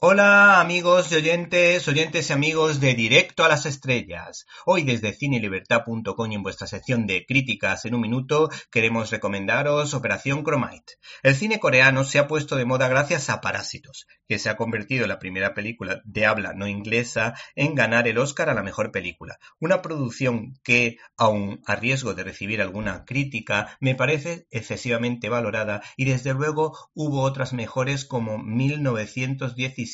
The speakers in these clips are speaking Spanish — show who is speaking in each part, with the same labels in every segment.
Speaker 1: Hola amigos y oyentes, oyentes y amigos de Directo a las Estrellas. Hoy desde cinelibertad.com y en vuestra sección de críticas en un minuto queremos recomendaros Operación Chromite. El cine coreano se ha puesto de moda gracias a Parásitos, que se ha convertido en la primera película de habla no inglesa en ganar el Oscar a la mejor película. Una producción que, aun a riesgo de recibir alguna crítica, me parece excesivamente valorada y desde luego hubo otras mejores como 1917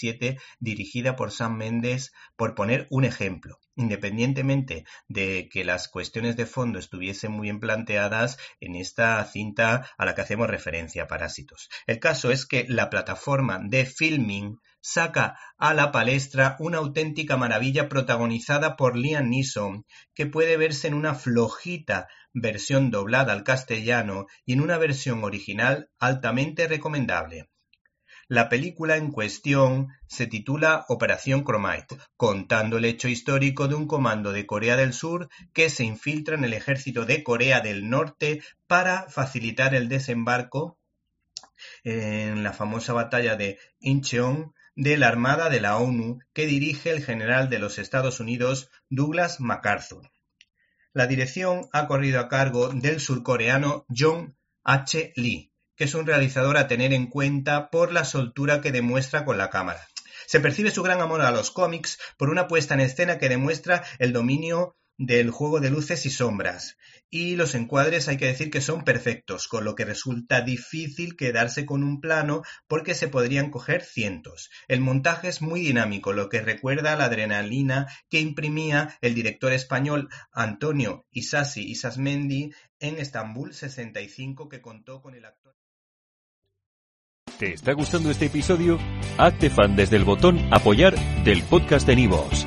Speaker 1: dirigida por Sam Mendes, por poner un ejemplo. Independientemente de que las cuestiones de fondo estuviesen muy bien planteadas en esta cinta a la que hacemos referencia, Parásitos. El caso es que la plataforma de filming saca a la palestra una auténtica maravilla protagonizada por Liam Neeson, que puede verse en una flojita versión doblada al castellano y en una versión original altamente recomendable. La película en cuestión se titula Operación Chromite, contando el hecho histórico de un comando de Corea del Sur que se infiltra en el ejército de Corea del Norte para facilitar el desembarco en la famosa batalla de Incheon de la Armada de la ONU que dirige el general de los Estados Unidos Douglas MacArthur. La dirección ha corrido a cargo del surcoreano Jong H. Lee, que es un realizador a tener en cuenta por la soltura que demuestra con la cámara. Se percibe su gran amor a los cómics por una puesta en escena que demuestra el dominio del juego de luces y sombras. Y los encuadres hay que decir que son perfectos, con lo que resulta difícil quedarse con un plano porque se podrían coger cientos. El montaje es muy dinámico, lo que recuerda a la adrenalina que imprimía el director español Antonio Isasi Isasmendi en Estambul 65 que contó con el actor
Speaker 2: ¿Te está gustando este episodio? Hazte fan desde el botón Apoyar del podcast de Nivos.